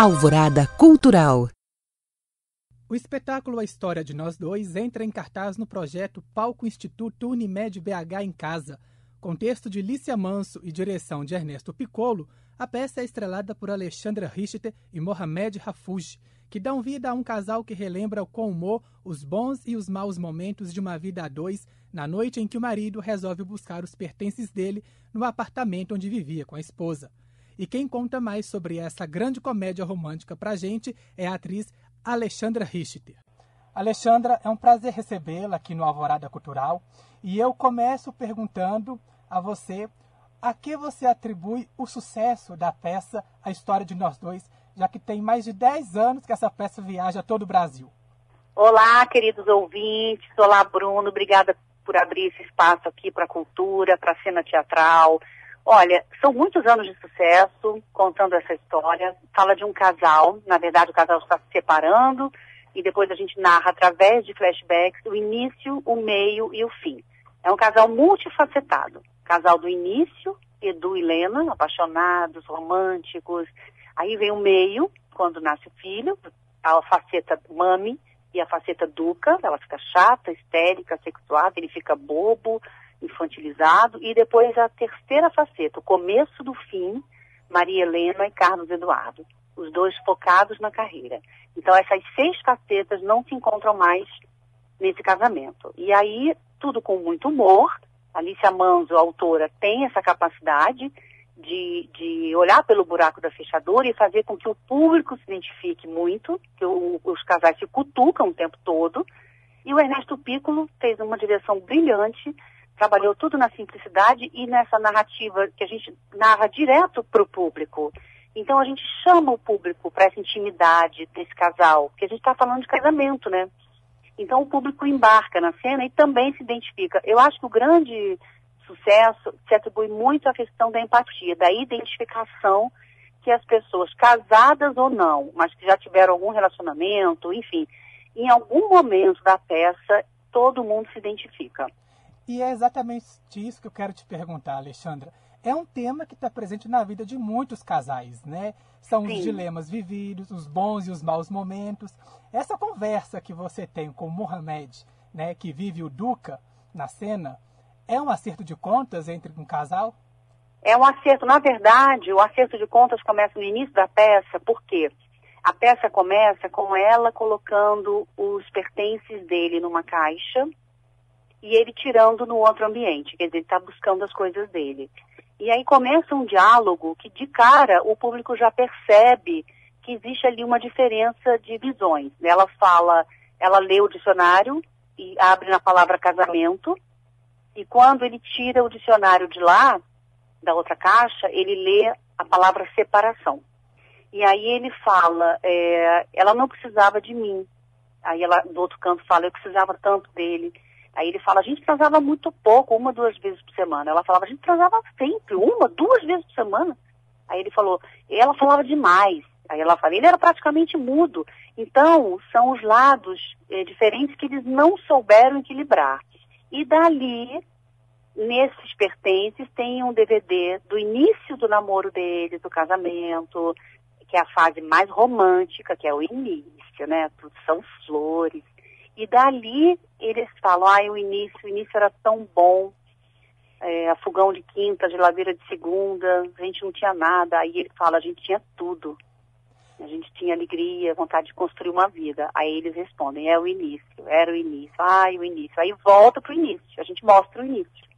Alvorada Cultural. O espetáculo A História de Nós Dois entra em cartaz no projeto Palco Instituto Unimed BH em Casa. Com texto de Lícia Manso e direção de Ernesto Piccolo, a peça é estrelada por Alexandra Richter e Mohamed Rafuj, que dão vida a um casal que relembra com humor os bons e os maus momentos de uma vida a dois na noite em que o marido resolve buscar os pertences dele no apartamento onde vivia com a esposa. E quem conta mais sobre essa grande comédia romântica pra gente é a atriz Alexandra Richter. Alexandra, é um prazer recebê-la aqui no Alvorada Cultural e eu começo perguntando a você a que você atribui o sucesso da peça A História de Nós Dois, já que tem mais de 10 anos que essa peça viaja todo o Brasil. Olá, queridos ouvintes. Olá, Bruno. Obrigada por abrir esse espaço aqui para a cultura, para a cena teatral. Olha, são muitos anos de sucesso contando essa história. Fala de um casal, na verdade o casal está se separando e depois a gente narra através de flashbacks o início, o meio e o fim. É um casal multifacetado. Casal do início, Edu e Lena, apaixonados, românticos. Aí vem o meio, quando nasce o filho, a faceta mami, e a faceta duca, ela fica chata, histérica, sexuada, ele fica bobo, infantilizado, e depois a terceira faceta, o começo do fim, Maria Helena e Carlos Eduardo, os dois focados na carreira. Então essas seis facetas não se encontram mais nesse casamento. E aí, tudo com muito humor, Alicia Manzo, a autora, tem essa capacidade de, de olhar pelo buraco da fechadura e fazer com que o público se identifique muito, que o, os casais se cutucam o tempo todo. E o Ernesto Piccolo fez uma direção brilhante, trabalhou tudo na simplicidade e nessa narrativa que a gente narra direto para o público. Então a gente chama o público para essa intimidade desse casal, porque a gente está falando de casamento, né? Então o público embarca na cena e também se identifica. Eu acho que o grande sucesso se atribui muito à questão da empatia, da identificação que as pessoas, casadas ou não, mas que já tiveram algum relacionamento, enfim, em algum momento da peça, todo mundo se identifica. E é exatamente isso que eu quero te perguntar, Alexandra. É um tema que está presente na vida de muitos casais, né? São Sim. os dilemas vividos, os bons e os maus momentos. Essa conversa que você tem com o Mohamed, né, que vive o Duca na cena, é um acerto de contas entre um casal? É um acerto. Na verdade, o acerto de contas começa no início da peça, por quê? A peça começa com ela colocando os pertences dele numa caixa e ele tirando no outro ambiente, quer dizer, ele está buscando as coisas dele. E aí começa um diálogo que, de cara, o público já percebe que existe ali uma diferença de visões. Ela fala, ela lê o dicionário e abre na palavra casamento, e quando ele tira o dicionário de lá, da outra caixa, ele lê a palavra separação. E aí ele fala, é, ela não precisava de mim. Aí ela, do outro canto, fala, eu precisava tanto dele. Aí ele fala, a gente transava muito pouco, uma, duas vezes por semana. Ela falava, a gente transava sempre, uma, duas vezes por semana. Aí ele falou, ela falava demais. Aí ela fala, ele era praticamente mudo. Então, são os lados é, diferentes que eles não souberam equilibrar. E dali, nesses pertences, tem um DVD do início do namoro deles, do casamento, que é a fase mais romântica, que é o início, né? Tudo são flores. E dali eles falam, ai, o início, o início era tão bom, é, fogão de quinta, geladeira de segunda, a gente não tinha nada. Aí ele fala, a gente tinha tudo. A gente tinha alegria, vontade de construir uma vida. Aí eles respondem, é o início, era o início, ai, o início. Aí volta pro início, a gente mostra o início.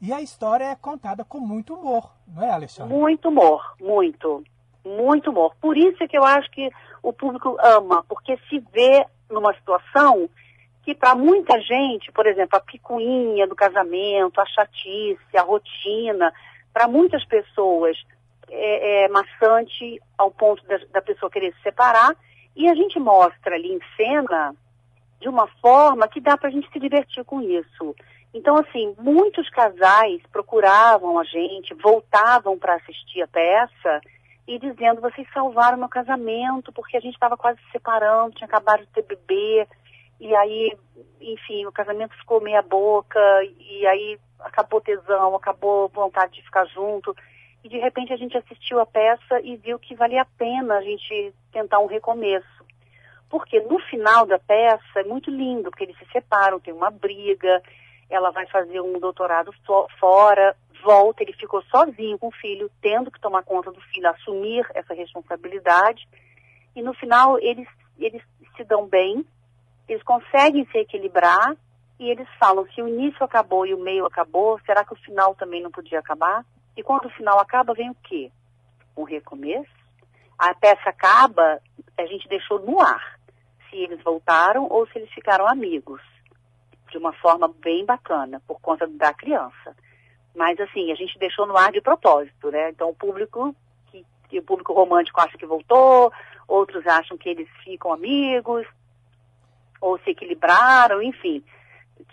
E a história é contada com muito humor, não é, Alexandre? Muito humor, muito. Muito humor. Por isso é que eu acho que o público ama, porque se vê numa situação que para muita gente, por exemplo, a picuinha do casamento, a chatice, a rotina, para muitas pessoas é, é, maçante ao ponto da, da pessoa querer se separar. E a gente mostra ali em cena de uma forma que dá para a gente se divertir com isso. Então, assim, muitos casais procuravam a gente, voltavam para assistir a peça e dizendo: vocês salvaram meu casamento porque a gente estava quase se separando, tinha acabado de ter bebê. E aí, enfim, o casamento ficou meia boca, e aí acabou tesão, acabou vontade de ficar junto. e de repente a gente assistiu a peça e viu que valia a pena a gente tentar um recomeço. Porque no final da peça é muito lindo, porque eles se separam, tem uma briga, ela vai fazer um doutorado fora, volta, ele ficou sozinho com o filho, tendo que tomar conta do filho, assumir essa responsabilidade. E no final eles, eles se dão bem, eles conseguem se equilibrar e eles falam, se o início acabou e o meio acabou, será que o final também não podia acabar? E quando o final acaba, vem o quê? Um recomeço. A peça acaba, a gente deixou no ar. Se eles voltaram ou se eles ficaram amigos. De uma forma bem bacana, por conta da criança. Mas assim, a gente deixou no ar de propósito, né? Então o público, que, o público romântico acha que voltou, outros acham que eles ficam amigos, ou se equilibraram, enfim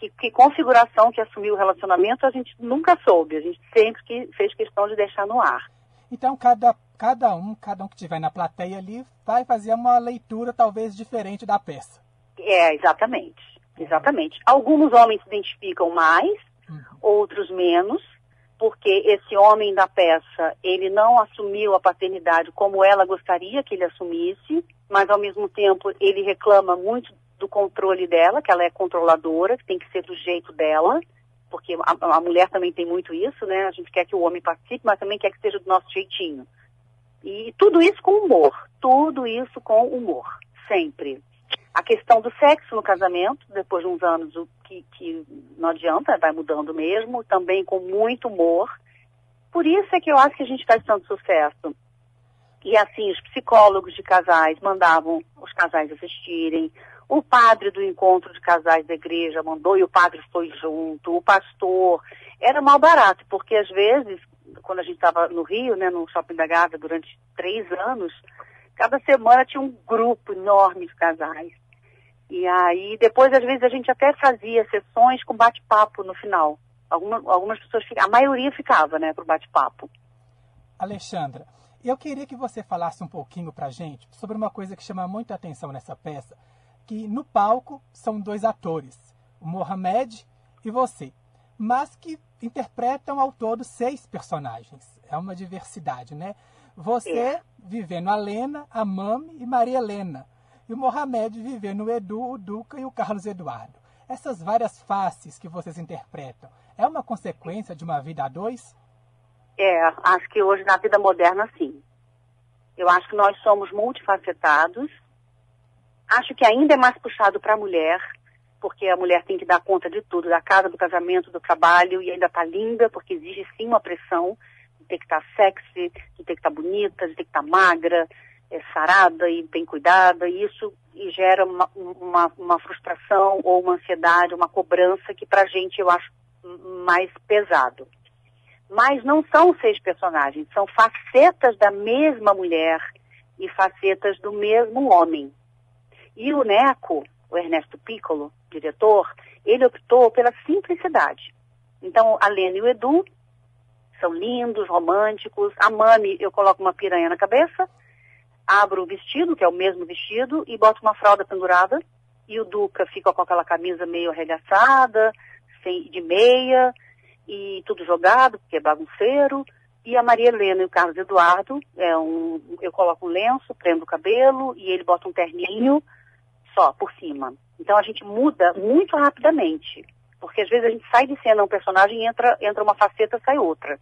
que, que, configuração que assumiu o relacionamento a gente nunca soube, a gente sempre que fez questão de deixar no ar. Então cada, cada um, cada um que estiver na plateia ali vai fazer uma leitura talvez diferente da peça. É, exatamente. Exatamente. Alguns homens se identificam mais, uhum. outros menos, porque esse homem da peça, ele não assumiu a paternidade como ela gostaria que ele assumisse, mas ao mesmo tempo ele reclama muito do controle dela, que ela é controladora, que tem que ser do jeito dela, porque a, a, mulher também tem muito isso, né? A gente quer que o homem participe, mas também quer que seja do nosso jeitinho. E tudo isso com humor, tudo isso com humor, sempre. A questão do sexo no casamento, depois de uns anos, o que, que não adianta, vai mudando mesmo, também com muito humor. Por isso é que eu acho que a gente faz tanto sucesso. E assim, os psicólogos de casais mandavam os casais assistirem, o padre do encontro de casais da igreja mandou e o padre foi junto, o pastor. Era mal barato, porque às vezes, quando a gente estava no Rio, né, no Shopping da Gávea, durante três anos, cada semana tinha um grupo enorme de casais. E aí, depois, às vezes, a gente até fazia sessões com bate-papo no final. Alguma, algumas pessoas, a maioria ficava, né, para o bate-papo. Alexandra, eu queria que você falasse um pouquinho para gente sobre uma coisa que chama muita atenção nessa peça, que no palco são dois atores, o Mohamed e você, mas que interpretam ao todo seis personagens. É uma diversidade, né? Você é. vivendo a Lena, a Mami e Maria Helena. E o Mohamed vivendo o Edu, o Duca e o Carlos Eduardo. Essas várias faces que vocês interpretam, é uma consequência de uma vida a dois? É, acho que hoje na vida moderna, sim. Eu acho que nós somos multifacetados Acho que ainda é mais puxado para a mulher, porque a mulher tem que dar conta de tudo, da casa, do casamento, do trabalho, e ainda está linda, porque exige sim uma pressão de ter que estar tá sexy, de ter que estar tá bonita, de ter que estar tá magra, é, sarada e bem cuidada, e isso e gera uma, uma, uma, frustração ou uma ansiedade, uma cobrança que para a gente eu acho mais pesado. Mas não são seis personagens, são facetas da mesma mulher e facetas do mesmo homem. E o Neco, o Ernesto Piccolo, diretor, ele optou pela simplicidade. Então, a Lena e o Edu são lindos, românticos. A Mami, eu coloco uma piranha na cabeça, abro o vestido, que é o mesmo vestido, e boto uma fralda pendurada. E o Duca fica com aquela camisa meio arregaçada, sem, de meia, e tudo jogado, porque é bagunceiro. E a Maria Helena e o Carlos Eduardo, é um, eu coloco um lenço, prendo o cabelo, e ele bota um terninho, só por cima. Então a gente muda muito rapidamente. Porque às vezes a gente sai de cena um personagem e entra, entra uma faceta sai outra.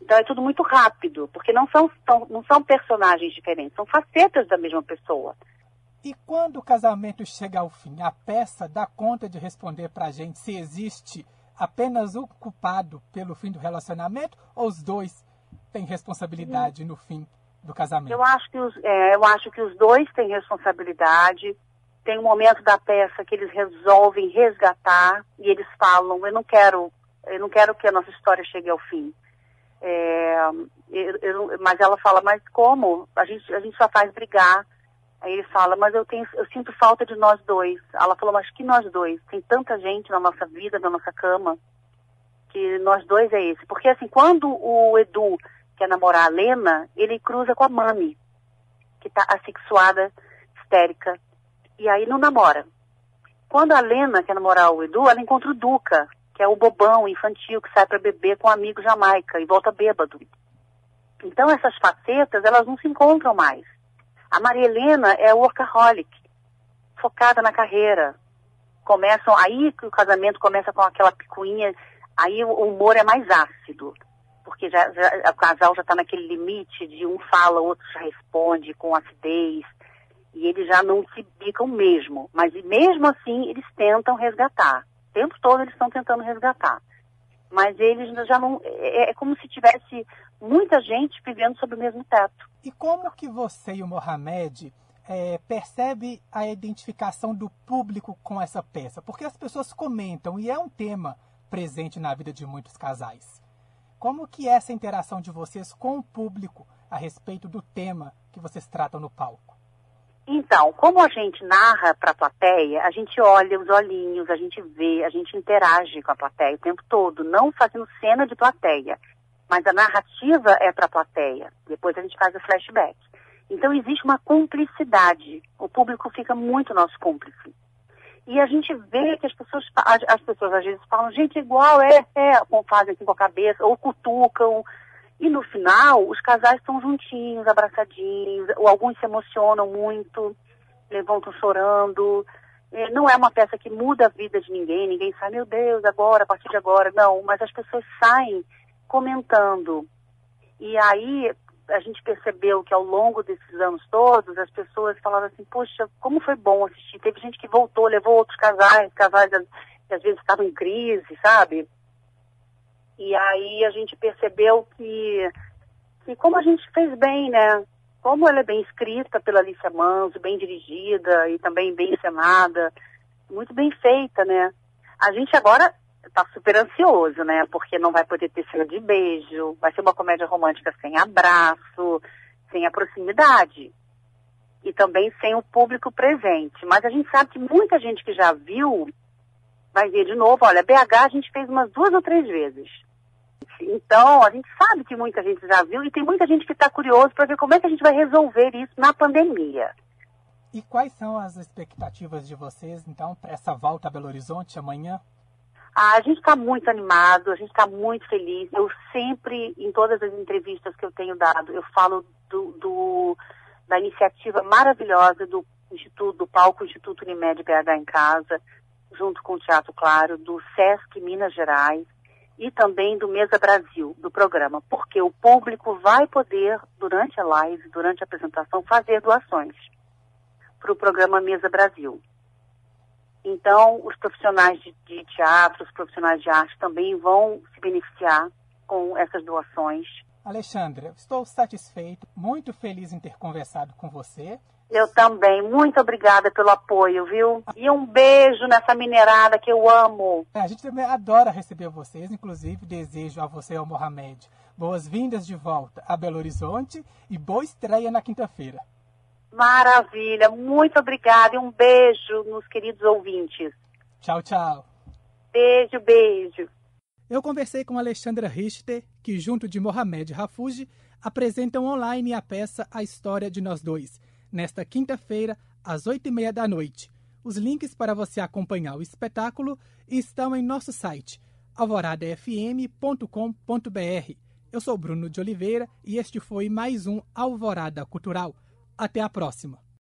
Então é tudo muito rápido, porque não são, não são personagens diferentes, são facetas da mesma pessoa. E quando o casamento chega ao fim, a peça dá conta de responder para a gente se existe apenas o culpado pelo fim do relacionamento ou os dois têm responsabilidade no fim do casamento? Eu acho que os, é, eu acho que os dois têm responsabilidade. Tem um momento da peça que eles resolvem resgatar e eles falam: eu não quero, eu não quero que a nossa história chegue ao fim. É, eu, eu, mas ela fala: mas como? A gente, a gente só faz brigar. Aí ele fala: mas eu tenho, eu sinto falta de nós dois. Ela falou: mas que nós dois? Tem tanta gente na nossa vida, na nossa cama que nós dois é esse. Porque assim, quando o Edu quer namorar a Lena, ele cruza com a Mami, que está assexuada, histérica, e aí não namora. Quando a Lena quer namorar o Edu, ela encontra o Duca, que é o bobão infantil que sai para beber com um amigo Jamaica e volta bêbado. Então essas facetas, elas não se encontram mais. A Maria Helena é workaholic, focada na carreira. Começam, aí que o casamento começa com aquela picuinha, aí o humor é mais ácido. Porque já, já o casal já está naquele limite de um fala, o outro já responde com acidez. E eles já não se bicam mesmo. Mas mesmo assim, eles tentam resgatar. O tempo todo eles estão tentando resgatar. Mas eles já não. É, é como se tivesse muita gente vivendo sob o mesmo teto. E como que você e o Mohamed é, percebe a identificação do público com essa peça? Porque as pessoas comentam e é um tema presente na vida de muitos casais. Como que é essa interação de vocês com o público a respeito do tema que vocês tratam no palco? Então, como a gente narra para a plateia, a gente olha os olhinhos, a gente vê, a gente interage com a plateia o tempo todo, não fazendo cena de plateia, mas a narrativa é para a plateia. Depois a gente faz o flashback. Então existe uma cumplicidade. O público fica muito nosso cúmplice. E a gente vê que as pessoas, as pessoas às vezes falam, gente, igual, é, é, fazem assim com a cabeça, ou cutucam, e no final, os casais estão juntinhos, abraçadinhos, ou alguns se emocionam muito, levantam chorando. É, não é uma peça que muda a vida de ninguém, ninguém sai, meu Deus, agora, a partir de agora. Não, mas as pessoas saem comentando. E aí a gente percebeu que ao longo desses anos todos, as pessoas falavam assim, poxa, como foi bom assistir. Teve gente que voltou, levou outros casais, casais que às vezes estavam em crise, sabe? E aí a gente percebeu que, que como a gente fez bem, né? Como ela é bem escrita pela Alicia Manso, bem dirigida e também bem encenada, muito bem feita, né? A gente agora está super ansioso, né? Porque não vai poder ter cena de beijo, vai ser uma comédia romântica sem abraço, sem a proximidade. E também sem o público presente. Mas a gente sabe que muita gente que já viu vai ver de novo. Olha, BH a gente fez umas duas ou três vezes. Então, a gente sabe que muita gente já viu e tem muita gente que está curioso para ver como é que a gente vai resolver isso na pandemia. E quais são as expectativas de vocês, então, para essa volta a Belo Horizonte amanhã? Ah, a gente está muito animado, a gente está muito feliz. Eu sempre, em todas as entrevistas que eu tenho dado, eu falo do, do da iniciativa maravilhosa do Instituto, do Palco Instituto Unimed BH em Casa, junto com o Teatro Claro, do SESC Minas Gerais, e também do Mesa Brasil, do programa, porque o público vai poder, durante a live, durante a apresentação, fazer doações para o programa Mesa Brasil. Então, os profissionais de, de, teatro, os profissionais de arte também vão se beneficiar com essas doações. Alexandra, estou satisfeito, muito feliz em ter conversado com você eu também. Muito obrigada pelo apoio, viu? E um beijo nessa minerada que eu amo. É, a gente também adora receber vocês, inclusive desejo a você, ao Mohamed, boas-vindas de volta a Belo Horizonte e boa estreia na quinta-feira. Maravilha, muito obrigada e um beijo nos queridos ouvintes. Tchau, tchau. Beijo, beijo. Eu conversei com Alexandra Richter, que junto de Mohamed Rafuji apresentam online a peça A História de Nós Dois, nesta quinta-feira, às oito e meia da noite. Os links para você acompanhar o espetáculo estão em nosso site alvoradafm.com.br. Eu sou Bruno de Oliveira e este foi mais um Alvorada Cultural. Até a próxima!